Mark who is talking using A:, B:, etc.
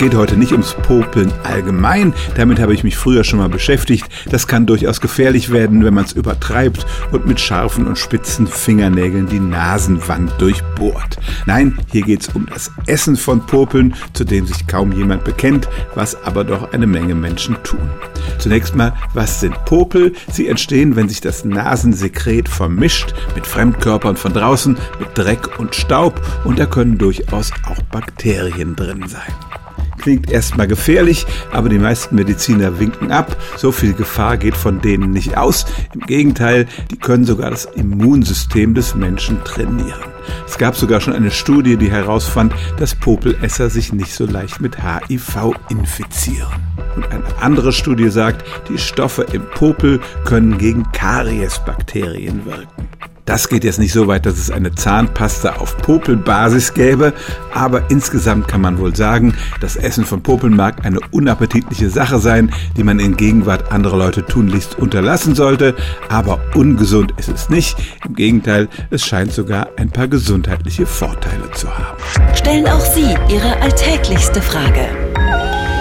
A: geht heute nicht ums Popeln allgemein. Damit habe ich mich früher schon mal beschäftigt. Das kann durchaus gefährlich werden, wenn man es übertreibt und mit scharfen und spitzen Fingernägeln die Nasenwand durchbohrt. Nein, hier geht es um das Essen von Popeln, zu dem sich kaum jemand bekennt, was aber doch eine Menge Menschen tun. Zunächst mal, was sind Popel? Sie entstehen, wenn sich das Nasensekret vermischt mit Fremdkörpern von draußen, mit Dreck und Staub und da können durchaus auch Bakterien drin sein. Klingt erstmal gefährlich, aber die meisten Mediziner winken ab. So viel Gefahr geht von denen nicht aus. Im Gegenteil, die können sogar das Immunsystem des Menschen trainieren. Es gab sogar schon eine Studie, die herausfand, dass Popelesser sich nicht so leicht mit HIV infizieren. Und eine andere Studie sagt, die Stoffe im Popel können gegen Kariesbakterien wirken. Das geht jetzt nicht so weit, dass es eine Zahnpasta auf Popelbasis gäbe, aber insgesamt kann man wohl sagen, das Essen von Popeln mag eine unappetitliche Sache sein, die man in Gegenwart anderer Leute tunlichst unterlassen sollte, aber ungesund ist es nicht. Im Gegenteil, es scheint sogar ein paar gesundheitliche Vorteile zu haben.
B: Stellen auch Sie Ihre alltäglichste Frage